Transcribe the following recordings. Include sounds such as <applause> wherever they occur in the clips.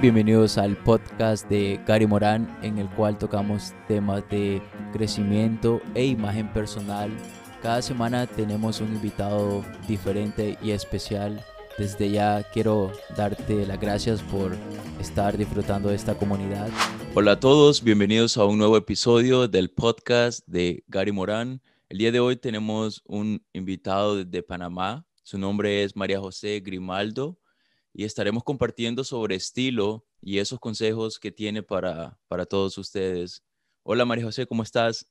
bienvenidos al podcast de Gary Morán en el cual tocamos temas de crecimiento e imagen personal. Cada semana tenemos un invitado diferente y especial. Desde ya quiero darte las gracias por estar disfrutando de esta comunidad. Hola a todos, bienvenidos a un nuevo episodio del podcast de Gary Morán. El día de hoy tenemos un invitado de Panamá. Su nombre es María José Grimaldo y estaremos compartiendo sobre estilo y esos consejos que tiene para, para todos ustedes. Hola María José, ¿cómo estás?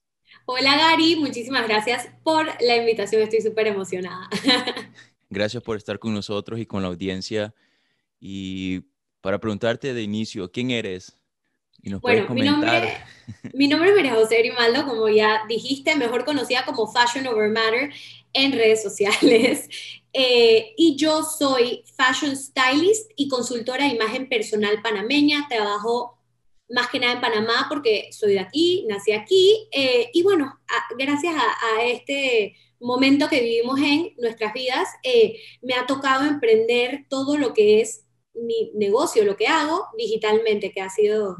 Hola Gary, muchísimas gracias por la invitación, estoy súper emocionada. <laughs> Gracias por estar con nosotros y con la audiencia. Y para preguntarte de inicio, ¿quién eres? Y nos bueno, mi nombre, <laughs> mi nombre es María José Grimaldo, como ya dijiste, mejor conocida como Fashion Over Matter en redes sociales. <laughs> Eh, y yo soy fashion stylist y consultora de imagen personal panameña. Trabajo más que nada en Panamá porque soy de aquí, nací aquí. Eh, y bueno, gracias a, este momento que vivimos en nuestras vidas, eh, me ha tocado emprender todo lo que es mi negocio, lo que hago digitalmente, que ha sido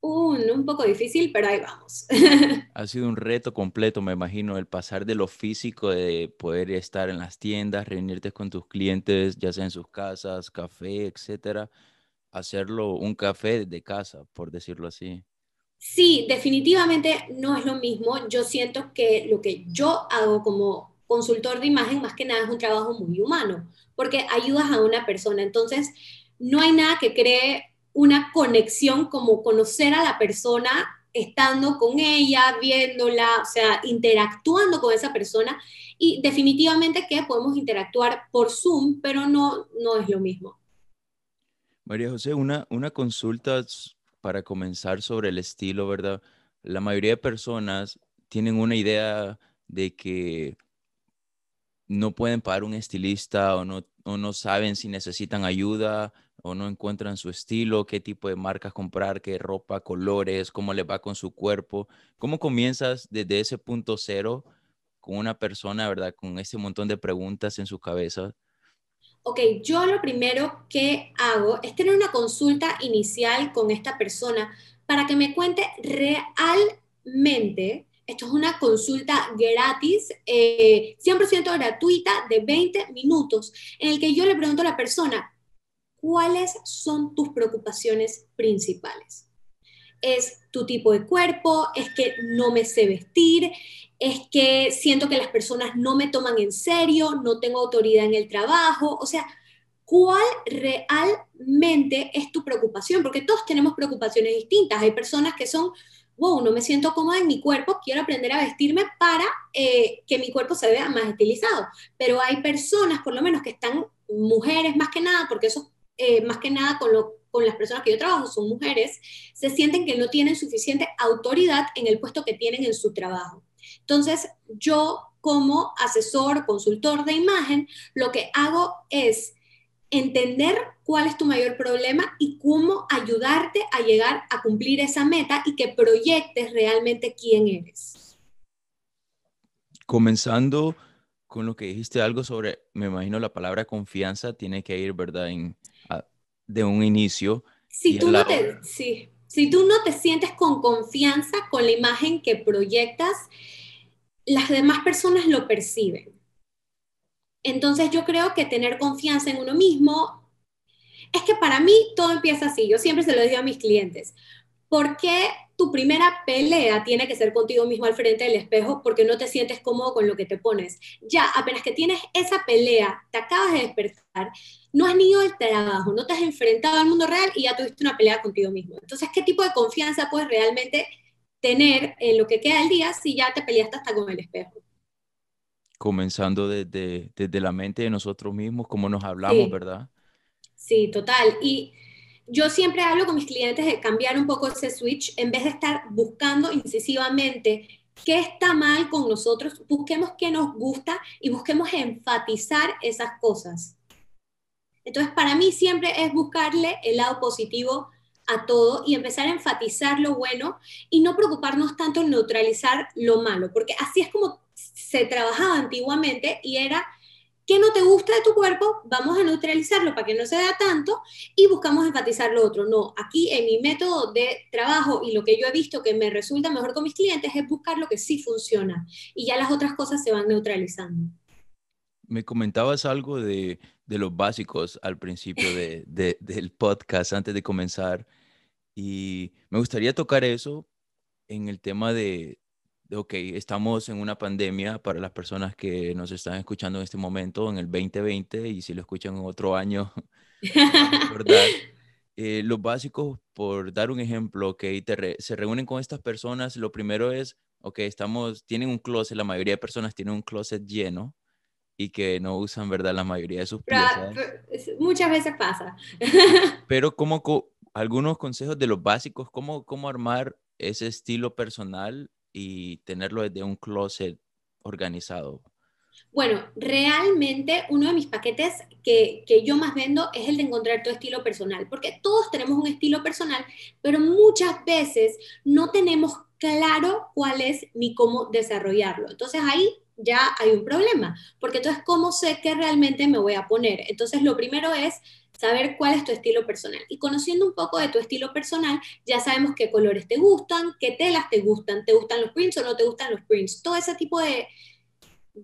un, un poco difícil, pero ahí vamos. <laughs> ha sido un reto completo, me imagino, el pasar de lo físico, de poder estar en las tiendas, reunirte con tus clientes, ya sea en sus casas, café, etcétera, hacerlo un café de casa, por decirlo así. Sí, definitivamente no es lo mismo. Yo siento que lo que yo hago como consultor de imagen, más que nada, es un trabajo muy humano, porque ayudas a una persona. Entonces, no hay nada que cree una conexión como conocer a la persona estando con ella, viéndola, o sea, interactuando con esa persona. Y definitivamente que podemos interactuar por Zoom, pero no, no es lo mismo. María José, una, una consulta para comenzar sobre el estilo, ¿verdad? La mayoría de personas tienen una idea de que no pueden pagar un estilista o no, o no saben si necesitan ayuda o no encuentran su estilo, qué tipo de marcas comprar, qué ropa, colores, cómo le va con su cuerpo. ¿Cómo comienzas desde ese punto cero con una persona, verdad, con ese montón de preguntas en su cabeza? Ok, yo lo primero que hago es tener una consulta inicial con esta persona para que me cuente realmente, esto es una consulta gratis, 100% eh, gratuita de 20 minutos, en el que yo le pregunto a la persona, ¿cuáles son tus preocupaciones principales? ¿Es tu tipo de cuerpo? ¿Es que no me sé vestir? ¿Es que siento que las personas no me toman en serio? ¿No tengo autoridad en el trabajo? O sea, ¿cuál realmente es tu preocupación? Porque todos tenemos preocupaciones distintas. Hay personas que son, wow, no me siento cómoda en mi cuerpo, quiero aprender a vestirme para eh, que mi cuerpo se vea más estilizado. Pero hay personas, por lo menos, que están mujeres más que nada, porque eso eh, más que nada con, con las personas que yo trabajo, son mujeres, se sienten que no tienen suficiente autoridad en el puesto que tienen en su trabajo. Entonces, yo como asesor, consultor de imagen, lo que hago es entender cuál es tu mayor problema y cómo ayudarte a llegar a cumplir esa meta y que proyectes realmente quién eres. Comenzando con lo que dijiste algo sobre, me imagino la palabra confianza tiene que ir, ¿verdad? De un inicio. Si tú, no te, si tú no te sientes con confianza con la imagen que proyectas, las demás personas lo perciben. Entonces yo creo que tener confianza en uno mismo es que para mí todo empieza así. Yo siempre se lo digo a mis clientes. ¿Por qué tu primera pelea tiene que ser contigo mismo al frente del espejo porque no te sientes cómodo con lo que te pones. Ya, apenas que tienes esa pelea, te acabas de despertar, no has ni ido al trabajo, no te has enfrentado al mundo real y ya tuviste una pelea contigo mismo. Entonces, ¿qué tipo de confianza puedes realmente tener en lo que queda del día si ya te peleaste hasta con el espejo? Comenzando desde, desde la mente de nosotros mismos, como nos hablamos, ¿verdad? Sí, total. Y yo siempre hablo con mis clientes de cambiar un poco ese switch, en vez de estar buscando incisivamente qué está mal con nosotros, busquemos qué nos gusta y busquemos enfatizar esas cosas. Entonces, para mí siempre es buscarle el lado positivo a todo y empezar a enfatizar lo bueno y no preocuparnos tanto en neutralizar lo malo, porque así es como se trabajaba antiguamente y era ¿Qué no te gusta de tu cuerpo? Vamos a neutralizarlo para que no se vea tanto y buscamos enfatizar lo otro. No, aquí en mi método de trabajo y lo que yo he visto que me resulta mejor con mis clientes es buscar lo que sí funciona y ya las otras cosas se van neutralizando. Me comentabas algo de, los básicos al principio del podcast antes de comenzar y me gustaría tocar eso en el tema de, ok, estamos en una pandemia para las personas que nos están escuchando en este momento, en el 2020, y si lo escuchan en otro año, <laughs> <laughs> eh, los básicos, por dar un ejemplo, ok, se reúnen con estas personas, lo primero es, ok, estamos, tienen un closet, la mayoría de personas tienen un closet lleno y que no usan, ¿verdad? La mayoría de sus piezas. Muchas veces pasa. <laughs> Pero como algunos consejos de los básicos, ¿cómo, cómo armar ese estilo personal y tenerlo desde un closet organizado? Bueno, realmente uno de mis paquetes que, yo más vendo es el de encontrar tu estilo personal, porque todos tenemos un estilo personal, pero muchas veces no tenemos claro cuál es ni cómo desarrollarlo. Entonces ahí ya hay un problema, porque entonces, ¿cómo sé qué realmente me voy a poner? Entonces, lo primero es saber cuál es tu estilo personal. Y conociendo un poco de tu estilo personal, ya sabemos qué colores te gustan, qué telas te gustan, te gustan los prints o no te gustan los prints. Todo ese tipo de,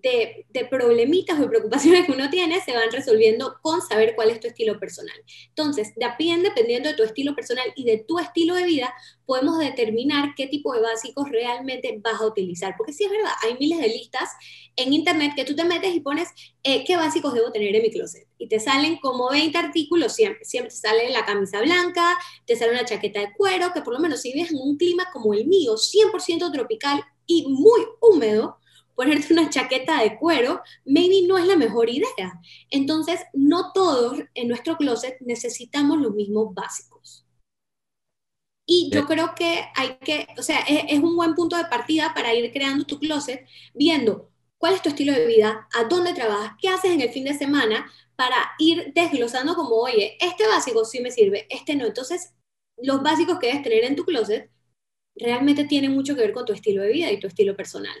de, de, problemitas o preocupaciones que uno tiene se van resolviendo con saber cuál es tu estilo personal. Entonces, dependiendo de tu estilo personal y de tu estilo de vida, podemos determinar qué tipo de básicos realmente vas a utilizar. Porque sí es verdad, hay miles de listas en internet que tú te metes y pones eh, qué básicos debo tener en mi closet. Y te salen como 20 artículos siempre. Siempre te sale la camisa blanca, te sale una chaqueta de cuero, que por lo menos si vives en un clima como el mío, 100% tropical y muy húmedo, ponerte una chaqueta de cuero, maybe no es la mejor idea. Entonces, no todos en nuestro closet necesitamos los mismos básicos. Y yo creo que hay que, o sea, es, un buen punto de partida para ir creando tu closet, viendo cuál es tu estilo de vida, a dónde trabajas, qué haces en el fin de semana, para ir desglosando como, oye, este básico sí me sirve, este no. Entonces, los básicos que debes tener en tu closet realmente tienen mucho que ver con tu estilo de vida y tu estilo personal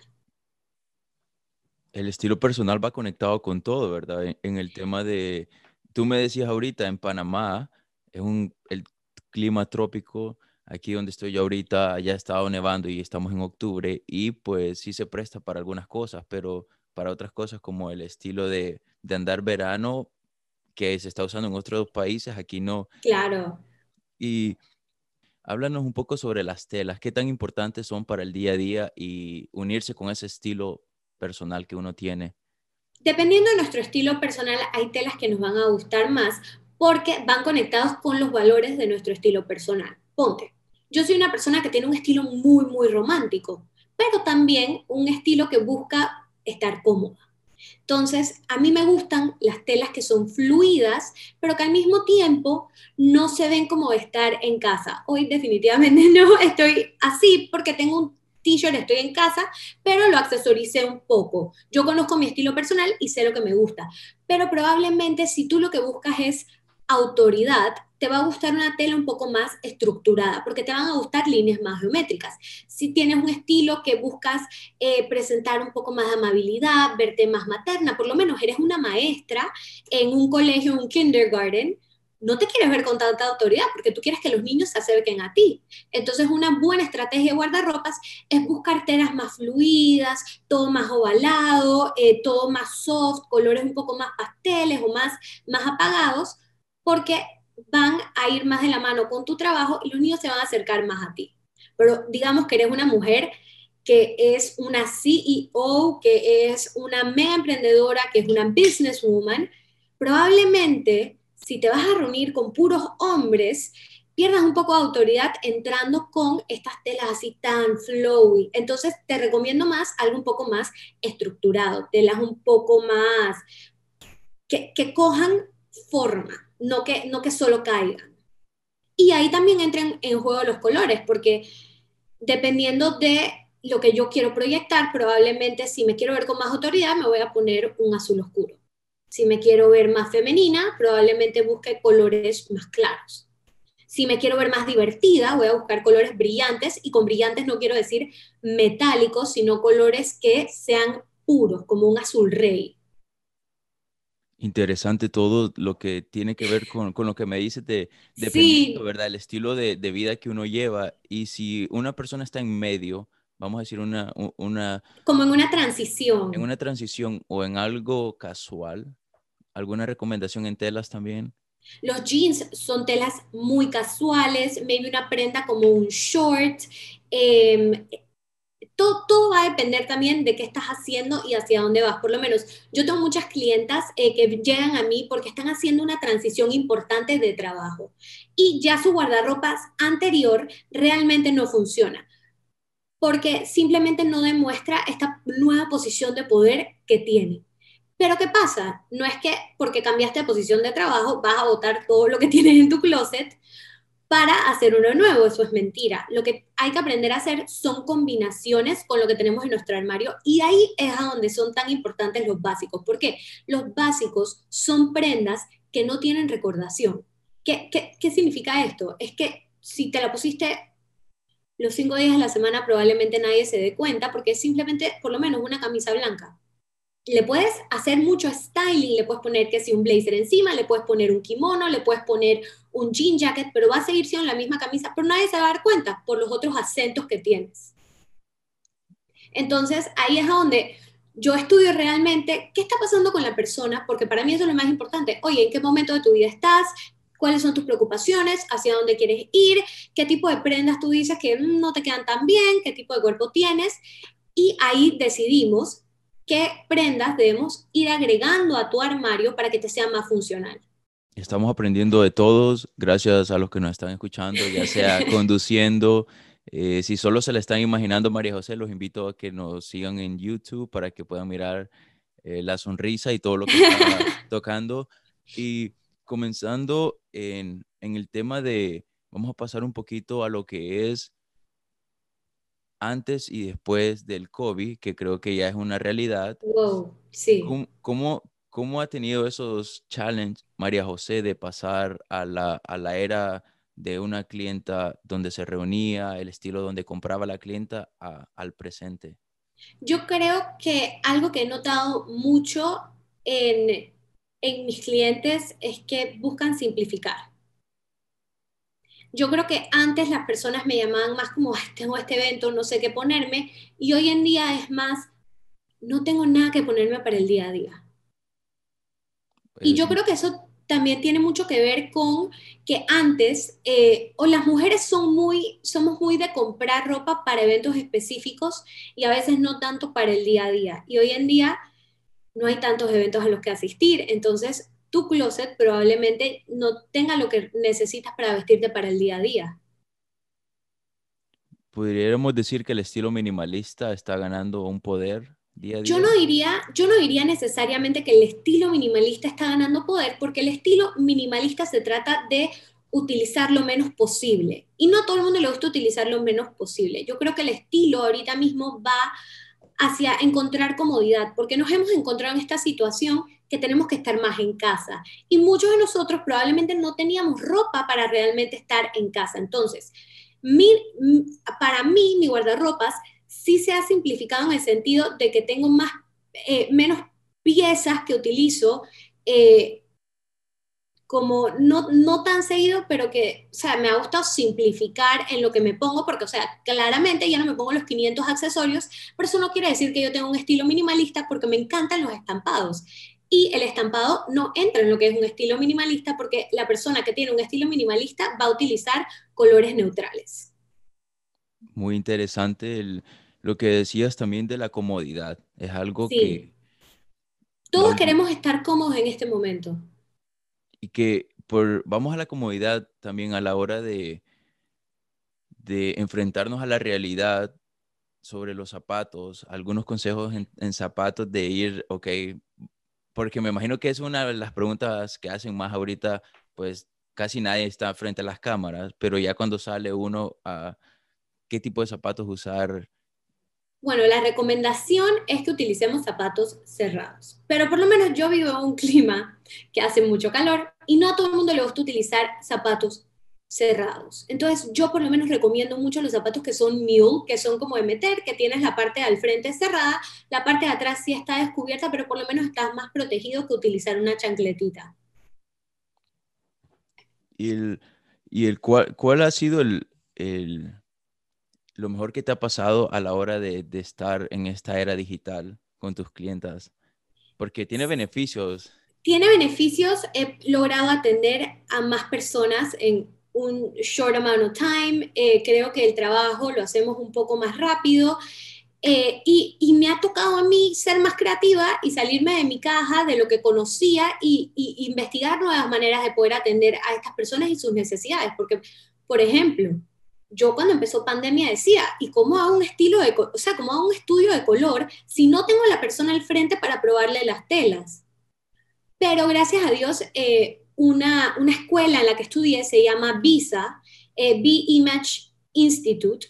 el estilo personal va conectado con todo, ¿verdad? En, el tema de, tú me decías ahorita, en Panamá, es un, el clima trópico, aquí donde estoy yo ahorita, ya ha estado nevando y estamos en octubre, y pues sí se presta para algunas cosas, pero para otras cosas como el estilo de, de andar verano, que se está usando en otros países, aquí no. Claro. Y háblanos un poco sobre las telas, qué tan importantes son para el día a día y unirse con ese estilo personal que uno tiene? Dependiendo de nuestro estilo personal, hay telas que nos van a gustar más porque van conectados con los valores de nuestro estilo personal. Ponte, yo soy una persona que tiene un estilo muy, muy romántico, pero también un estilo que busca estar cómoda. Entonces, a mí me gustan las telas que son fluidas, pero que al mismo tiempo no se ven como estar en casa. Hoy definitivamente <laughs> no estoy así porque tengo un t-shirt, estoy en casa, pero lo accesoricé un poco. Yo conozco mi estilo personal y sé lo que me gusta, pero probablemente si tú lo que buscas es autoridad, te va a gustar una tela un poco más estructurada, porque te van a gustar líneas más geométricas. Si tienes un estilo que buscas eh, presentar un poco más de amabilidad, verte más materna, por lo menos eres una maestra en un colegio, un kindergarten, no te quieres ver con tanta autoridad porque tú quieres que los niños se acerquen a ti. Entonces, una buena estrategia de guardarropas es buscar telas más fluidas, todo más ovalado, eh, todo más soft, colores un poco más pasteles o más, más apagados, porque van a ir más de la mano con tu trabajo y los niños se van a acercar más a ti. Pero digamos que eres una mujer que es una CEO, que es una mega emprendedora, que es una businesswoman, probablemente si te vas a reunir con puros hombres, pierdas un poco de autoridad entrando con estas telas así tan flowy. Entonces te recomiendo más algo un poco más estructurado, telas un poco más que, cojan forma, no que, no que solo caigan. Y ahí también entran en juego los colores, porque dependiendo de lo que yo quiero proyectar, probablemente si me quiero ver con más autoridad, me voy a poner un azul oscuro. Si me quiero ver más femenina, probablemente busque colores más claros. Si me quiero ver más divertida, voy a buscar colores brillantes y con brillantes no quiero decir metálicos, sino colores que sean puros, como un azul rey. Interesante todo lo que tiene que ver con, con lo que me dices de, dependiendo, ¿verdad? El estilo de, de, vida que uno lleva. Y si una persona está en medio, vamos a decir una, una... Como en una transición. En una transición o en algo casual, ¿alguna recomendación en telas también? Los jeans son telas muy casuales, maybe una prenda como un short. Eh, todo, va a depender también de qué estás haciendo y hacia dónde vas. Por lo menos, yo tengo muchas clientas eh, que llegan a mí porque están haciendo una transición importante de trabajo y ya su guardarropas anterior realmente no funciona porque simplemente no demuestra esta nueva posición de poder que tiene. Pero ¿qué pasa? No es que porque cambiaste de posición de trabajo vas a botar todo lo que <laughs> tienes en tu closet para hacer uno nuevo. Eso es mentira. Lo que hay que aprender a hacer son combinaciones con lo que tenemos en nuestro armario y ahí es a donde son tan importantes los básicos. ¿Por qué? Los básicos son prendas que no tienen recordación. ¿Qué, qué, qué significa esto? Es que si te la pusiste los cinco días de la semana probablemente nadie se dé cuenta porque es simplemente por lo menos una camisa blanca le puedes hacer mucho styling, le puedes poner que si un blazer encima, le puedes poner un kimono, le puedes poner un jean jacket, pero va a seguir siendo la misma camisa, pero nadie se va a dar cuenta por los otros acentos que tienes. Entonces, ahí es donde yo estudio realmente qué está pasando con la persona, porque para mí eso es lo más importante. Oye, ¿en qué momento de tu vida estás? ¿Cuáles son tus preocupaciones? ¿Hacia dónde quieres ir? ¿Qué tipo de prendas tú dices que no te quedan tan bien? ¿Qué tipo de cuerpo tienes? Y ahí decidimos qué prendas debemos ir agregando a tu armario para que te sea más funcional. Estamos aprendiendo de todos, gracias a los que nos están escuchando, ya sea <laughs> conduciendo. Eh, si solo se la están imaginando María José, los invito a que nos sigan en YouTube para que puedan mirar eh, la sonrisa y todo lo que está <laughs> tocando. Y comenzando en, en el tema de, vamos a pasar un poquito a lo que es antes y después del COVID, que creo que ya es una realidad. Wow, sí. ¿Cómo, cómo, ha tenido esos challenges María José de pasar a la, a la era de una clienta donde se reunía, el estilo donde compraba la clienta al presente? Yo creo que algo que he notado mucho en, en mis clientes es que buscan simplificar yo creo que antes las personas me llamaban más como, tengo este evento, no sé qué ponerme, y hoy en día es más, no tengo nada que ponerme para el día a día. Y yo creo que eso también tiene mucho que ver con que antes, eh, o las mujeres son muy, somos muy de comprar ropa para eventos específicos y a veces no tanto para el día a día. Y hoy en día no hay tantos eventos a los que asistir, entonces tu closet probablemente no tenga lo que necesitas para vestirte para el día a día. ¿Podríamos decir que el estilo minimalista está ganando un poder día a día? Yo no diría, yo no diría necesariamente que el estilo minimalista está ganando poder, porque el estilo minimalista se trata de utilizar lo menos posible. Y no todo el mundo le gusta utilizar lo menos posible. Yo creo que el estilo ahorita mismo va hacia encontrar comodidad, porque nos hemos encontrado en esta situación que tenemos que estar más en casa. Y muchos de nosotros probablemente no teníamos ropa para realmente estar en casa. Entonces, para mí, mi guardarropas sí se ha simplificado en el sentido de que tengo más, eh, menos piezas que utilizo. Eh, como no, no tan seguido, pero que, o sea, me ha gustado simplificar en lo que me pongo, porque, o sea, claramente ya no me pongo los 500 accesorios, pero eso no quiere decir que yo tenga un estilo minimalista porque me encantan los estampados. Y el estampado no entra en lo que es un estilo minimalista porque la persona que tiene un estilo minimalista va a utilizar colores neutrales. Muy interesante lo que decías también de la comodidad. Es algo que... Todos queremos estar cómodos en este momento. Y que por, vamos a la comodidad también a la hora de, de enfrentarnos a la realidad sobre los zapatos, algunos consejos en, en zapatos de ir, ok, porque me imagino que es una de las preguntas que hacen más ahorita, pues casi nadie está frente a las cámaras, pero ya cuando sale uno qué tipo de zapatos usar. Bueno, la recomendación es que utilicemos zapatos cerrados, pero por lo menos yo vivo en un <laughs> clima que hace mucho calor y no a todo el mundo le gusta utilizar zapatos cerrados. Entonces, yo por lo menos recomiendo mucho los zapatos que son mule, que son como de meter, que tienes la parte al frente cerrada, la parte de atrás sí está descubierta, pero por lo menos estás más protegido que utilizar una chancletita. ¿Y, el, y el, cuál, cuál ha sido el, el, lo mejor que te ha pasado a la hora de, de estar en esta era digital con tus clientas? Porque tiene beneficios. Tiene beneficios. He logrado atender a más personas en un short amount of time. Eh, creo que el trabajo lo hacemos un poco más rápido. Eh, y, y, me ha tocado a mí ser más creativa y salirme de mi caja, de lo que conocía y, y, investigar nuevas maneras de poder atender a estas personas y sus necesidades. Porque, por ejemplo, yo cuando empezó pandemia decía, ¿y cómo hago un estilo de, o sea, cómo hago un estudio de color si no tengo a la persona al frente para probarle las telas? Pero gracias a Dios, eh, una, una, escuela en la que estudié se llama VISA, eh, B-Image Institute,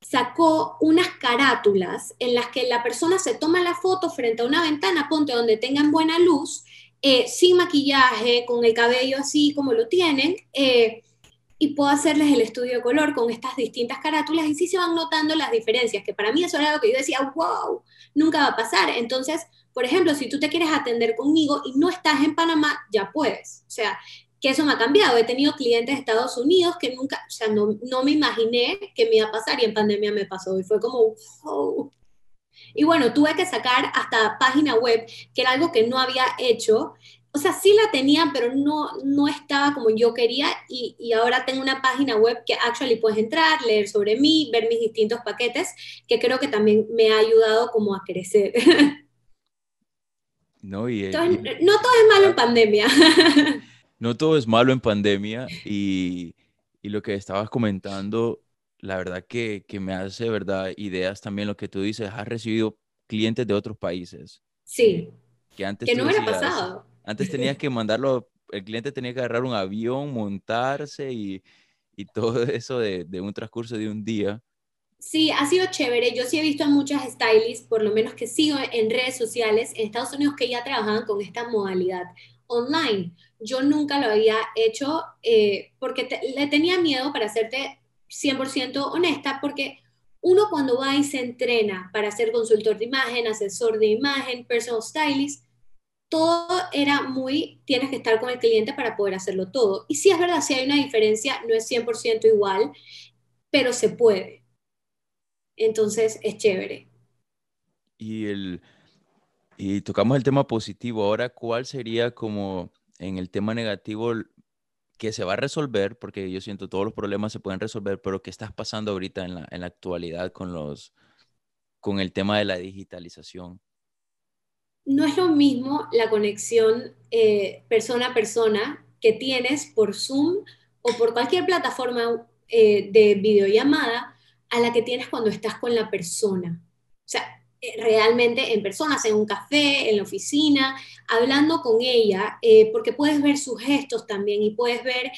sacó unas carátulas en las que la persona se toma la foto frente a una ventana, ponte donde tengan buena luz, eh, sin maquillaje, con el cabello así como lo tienen, eh, y puedo hacerles el estudio de color con estas distintas carátulas y sí se van notando las diferencias, que para mí eso era algo que yo decía, wow, nunca va a pasar. Entonces, por ejemplo, si tú te quieres atender conmigo y no estás en Panamá, ya puedes. O sea, que eso me ha cambiado. He tenido clientes de Estados Unidos que nunca, o sea, no, no me imaginé que me iba a pasar y en pandemia me pasó y fue como, wow. Y bueno, tuve que sacar hasta página web, que era algo que no había hecho. O sea, sí la tenía, pero no, no estaba como yo quería y, y ahora tengo una página web que actually puedes entrar, leer sobre mí, ver mis distintos paquetes, que creo que también me ha ayudado como a crecer. <laughs> No, y, Entonces, y, no todo es malo en pandemia. <laughs> no todo es malo en pandemia y, y lo que estabas comentando, la verdad que, que, me hace, ¿verdad? Ideas también lo que tú dices, has recibido clientes de otros países. Sí. Que antes que no hubiera pasado. Antes tenías que mandarlo, el cliente tenía que agarrar un avión, montarse y, y todo <laughs> eso de, de, un transcurso de un día. Sí, ha sido chévere. Yo sí he visto a muchas stylists, por lo menos que sigo en redes sociales en Estados Unidos, que ya trabajaban con esta modalidad online. Yo nunca lo había hecho eh, porque te, le tenía miedo, para serte 100% honesta, porque uno cuando va y se entrena para ser consultor de imagen, asesor de imagen, personal stylist, todo era muy, tienes que estar con el cliente para poder hacerlo todo. Y sí es verdad, si hay una diferencia, no es 100% igual, pero se puede. Entonces es chévere. Y el, y tocamos el tema positivo. Ahora, ¿cuál sería como en el tema negativo que se va a resolver? Porque yo siento todos los problemas se pueden resolver, pero ¿qué estás pasando ahorita en la, en la actualidad con, los, con el tema de la digitalización? No es lo mismo la conexión eh, persona a persona que tienes por Zoom o por cualquier plataforma eh, de videollamada a la que tienes cuando estás con la persona. O sea, eh, realmente en personas, en un café, en la oficina, hablando con ella, eh, porque puedes ver sus gestos también y puedes ver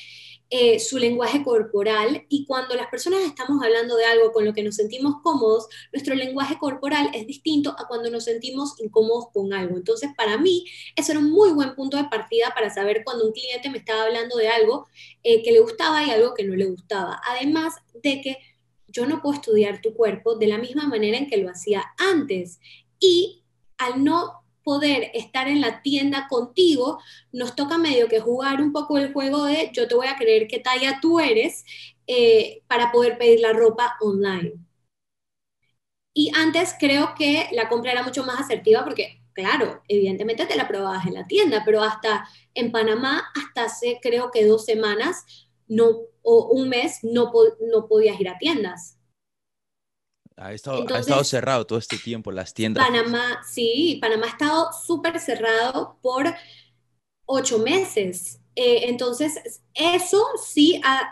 eh, su lenguaje corporal. Y cuando las personas estamos hablando de algo con lo que nos sentimos cómodos, nuestro lenguaje corporal es distinto a cuando nos sentimos incómodos con algo. Entonces, para mí, eso era un muy buen punto de partida para saber cuando un cliente me estaba hablando de algo que le gustaba y algo que no le gustaba. Además de que yo no puedo estudiar tu cuerpo de la misma manera en que lo hacía antes. Y al no poder estar en la tienda contigo, nos toca medio que jugar un poco el juego de yo te voy a creer qué talla tú eres eh, para poder pedir la ropa online. Y antes creo que la compra era mucho más asertiva porque, claro, evidentemente te la probabas en la tienda, pero hasta en Panamá, hasta hace creo que dos semanas, no o un mes no, no podías ir a tiendas. Ha estado, Entonces, ha estado, cerrado todo este tiempo las tiendas. Panamá, sí, Panamá ha estado súper cerrado por ocho meses. Eh, entonces, eso sí, ha,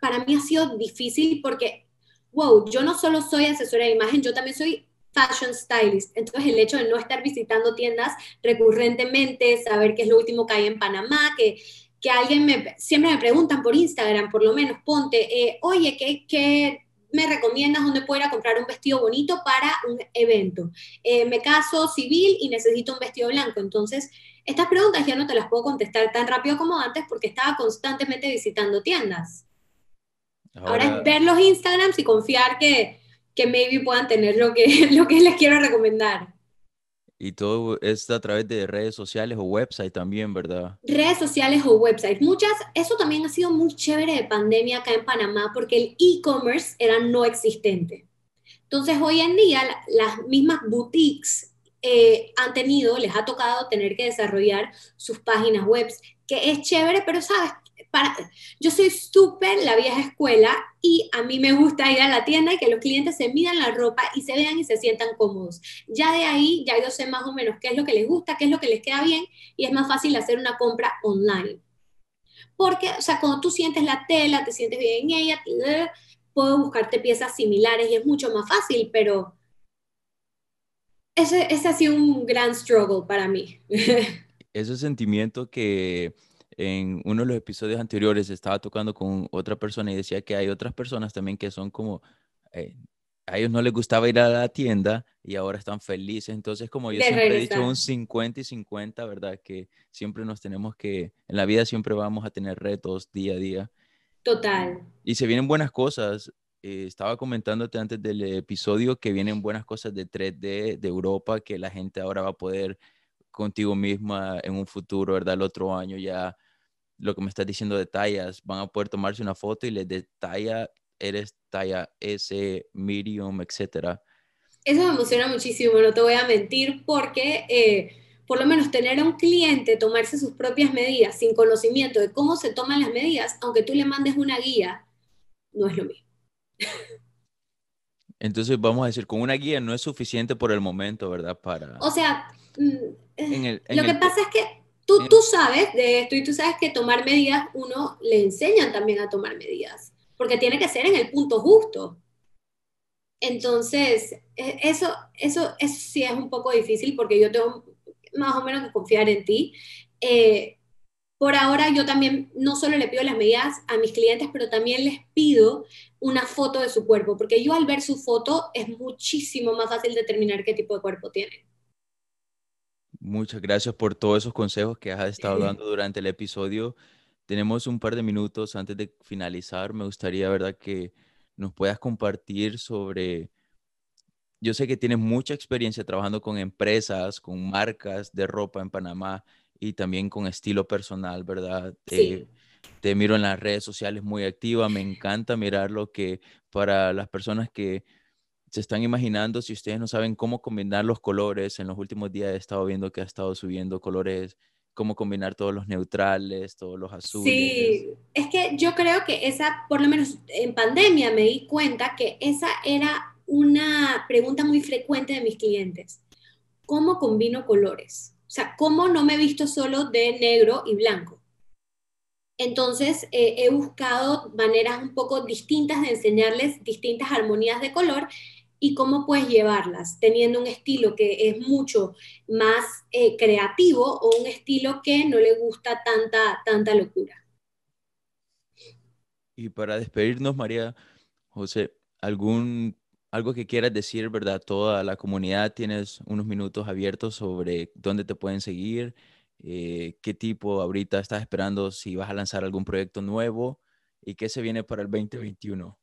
para mí ha sido difícil porque, wow, yo no solo soy asesora de imagen, yo también soy fashion stylist. Entonces, el hecho de no estar visitando tiendas recurrentemente, saber qué es lo último que hay en Panamá, que que alguien me, siempre me preguntan por Instagram, por lo menos, ponte, eh, oye, ¿qué, ¿qué, me recomiendas dónde puedo ir a comprar un vestido bonito para un evento? Eh, me caso civil y necesito un vestido blanco. Entonces, estas preguntas ya no te las puedo contestar tan rápido como antes porque estaba constantemente visitando tiendas. Ahora, es ver los Instagrams y confiar que, que maybe puedan tener lo que, <laughs> lo que les quiero recomendar. Y todo esto a través de redes sociales o website también, ¿verdad? Redes sociales o websites. Muchas, eso también ha sido muy chévere de pandemia acá en Panamá porque el e-commerce era no existente. Entonces hoy en día las mismas boutiques eh, han tenido, les ha tocado tener que desarrollar sus páginas web, que es chévere, pero sabes, para, yo soy súper la vieja escuela y a mí me gusta ir a la tienda y que los clientes se midan la ropa y se vean y se sientan cómodos. Ya de ahí, ya yo sé más o menos qué es lo que les gusta, qué es lo que les queda bien y es más fácil hacer una compra online. Porque, o sea, cuando tú sientes la tela, te sientes bien en ella, puedo buscarte piezas similares y es mucho más fácil, pero ese, ese ha sido un gran struggle para mí. <laughs> ese sentimiento que en uno de los episodios anteriores estaba tocando con otra persona y decía que hay otras personas también que son como, eh, a ellos no les gustaba ir a la tienda y ahora están felices. Entonces, como yo siempre he dicho, un 50 y 50, ¿verdad? Que siempre nos tenemos que, en la vida siempre vamos a tener retos día a día. Total. Y se vienen buenas cosas. Eh, estaba comentándote antes del episodio que vienen buenas cosas de 3D de Europa, que la gente ahora va a poder contigo misma en un futuro, ¿verdad? El otro año ya lo que me estás diciendo de tallas, van a poder tomarse una foto y les detalla, eres talla S, medium, etcétera. Eso me emociona muchísimo, no te voy a mentir, porque eh, por lo menos tener a un cliente tomarse sus propias medidas sin conocimiento de cómo se toman las medidas, aunque tú le mandes una guía, no es lo mismo. Entonces vamos a decir, con una guía no es suficiente por el momento, ¿verdad? Para... O sea, mm, eh, lo que pasa es que Tú, tú sabes de esto y tú sabes que tomar medidas, uno le enseñan también a tomar medidas, porque tiene que ser en el punto justo. Entonces, e, eso, eso, eso sí es un poco difícil porque yo tengo más o menos que confiar en ti. Eh, por ahora yo también no solo le pido las medidas a mis clientes, pero también les pido una foto de su cuerpo, porque yo al ver su foto es muchísimo más fácil determinar qué tipo de cuerpo tiene. Muchas gracias por todos esos consejos que has estado <laughs> dando durante el episodio. Tenemos un par de minutos antes de finalizar. Me gustaría, ¿verdad?, que nos puedas compartir sobre... Yo sé que tienes mucha experiencia trabajando con empresas, con marcas de ropa en Panamá y también con estilo personal, ¿verdad? Sí. te miro en las redes sociales muy activa. Me encanta mirar lo que para las personas que se están imaginando, si ustedes no saben cómo combinar los colores, en los últimos días he estado viendo que ha estado subiendo colores, cómo combinar todos los neutrales, todos los azules. Sí, es que yo creo que esa, por lo menos en pandemia me di cuenta que esa era una pregunta muy frecuente de mis clientes. ¿Cómo combino colores? O sea, ¿cómo no me he visto solo de negro y blanco? Entonces, eh, he buscado maneras un poco distintas de enseñarles distintas armonías de color y cómo puedes llevarlas, teniendo un estilo que es mucho más eh, creativo o un estilo que no le gusta tanta, tanta locura. Y para despedirnos, María José, algún algo que quieras decir, ¿verdad? Toda la comunidad tienes unos minutos abiertos sobre dónde te pueden seguir, eh, qué tipo ahorita estás esperando, si vas a lanzar algún proyecto nuevo y qué se viene para el 2021.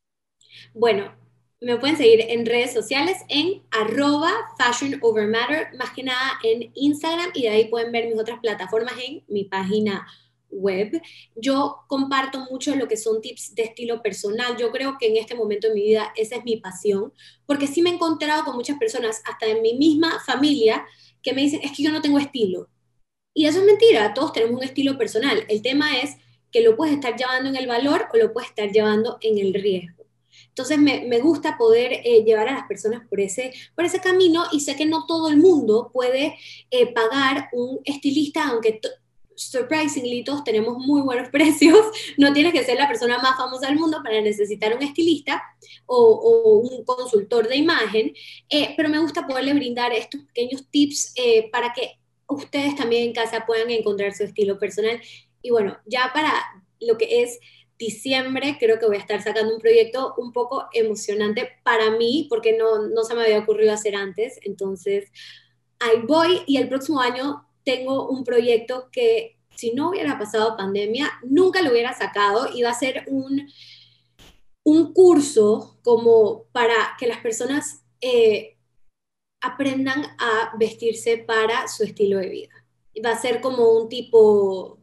Bueno, me pueden seguir en redes sociales en arroba fashion over matter, más que nada en Instagram y de ahí pueden ver mis otras plataformas en mi página web. Yo comparto mucho lo que son tips de estilo personal. Yo creo que en este momento de mi vida esa es mi pasión, porque sí me he encontrado con muchas personas, hasta en mi misma familia, que me dicen, es que yo no tengo estilo. Y eso es mentira, todos tenemos un estilo personal. El tema es que lo puedes estar llevando en el valor o lo puedes estar llevando en el riesgo. Entonces me, gusta poder eh, llevar a las personas por ese, por ese camino y sé que no todo el mundo puede eh, pagar un estilista, aunque surprisingly todos tenemos muy buenos <laughs> precios, no tienes que ser la persona más famosa del mundo para necesitar un estilista o, un consultor de imagen, eh, pero me gusta poderle brindar estos pequeños tips para que ustedes también en casa puedan encontrar su estilo personal. Y bueno, ya para lo que es diciembre creo que voy a estar sacando un proyecto un poco emocionante para mí, porque no, no se me había ocurrido hacer antes. Entonces, ahí voy y el próximo año tengo un proyecto que si no hubiera pasado pandemia, nunca lo hubiera sacado. Iba a ser un, un curso como para que las personas eh, aprendan a vestirse para su estilo de vida. Va a ser como un tipo,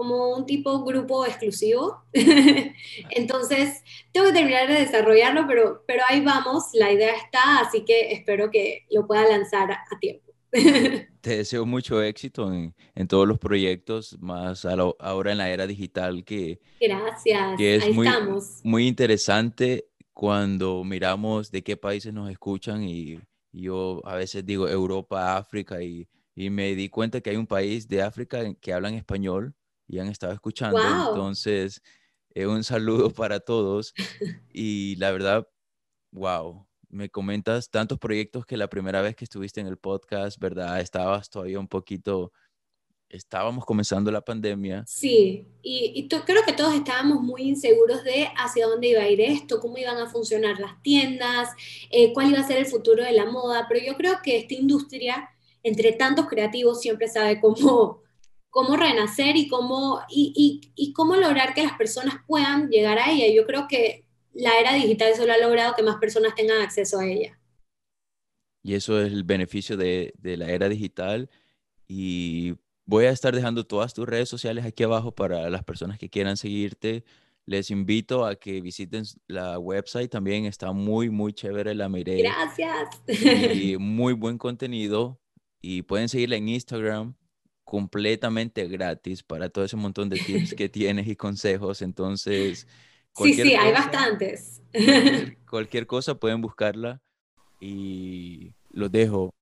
como un tipo grupo exclusivo. <laughs> Entonces, tengo que terminar de desarrollarlo, pero, pero ahí vamos, la idea está, así que espero que lo pueda lanzar a tiempo. <laughs> Te deseo mucho éxito en, en todos los proyectos, más ahora en la era digital que, Gracias, que es ahí muy, estamos. muy interesante cuando miramos de qué países nos escuchan y yo a veces digo Europa, África y, y me di cuenta que hay un país de África que hablan español y han estado escuchando. Entonces, eh, un saludo <laughs> para todos <laughs> y la verdad, wow, me comentas tantos proyectos que la primera vez que estuviste en el podcast, ¿verdad? Estabas todavía un poquito, estábamos comenzando la pandemia. Sí, y, creo que todos estábamos muy inseguros de hacia dónde iba a ir esto, cómo iban a funcionar las tiendas, eh, cuál iba a ser el futuro de la moda, pero yo creo que esta industria, entre tantos creativos, siempre sabe cómo, cómo renacer y cómo, y, y cómo lograr que las personas puedan llegar a ella. Yo creo que la era digital solo ha logrado que más personas tengan acceso a ella. Y eso es el beneficio de, la era digital. Y voy a estar dejando todas tus redes sociales aquí abajo para las personas que quieran seguirte. Les invito a que visiten la website también. Está muy, muy chévere la miré. Gracias. Y <laughs> muy buen contenido. Y pueden seguirla en Instagram completamente gratis para todo ese montón de tips que <laughs> tienes y consejos. Entonces, sí, sí, hay bastantes. <laughs> Cualquier, cosa pueden buscarla y los dejo.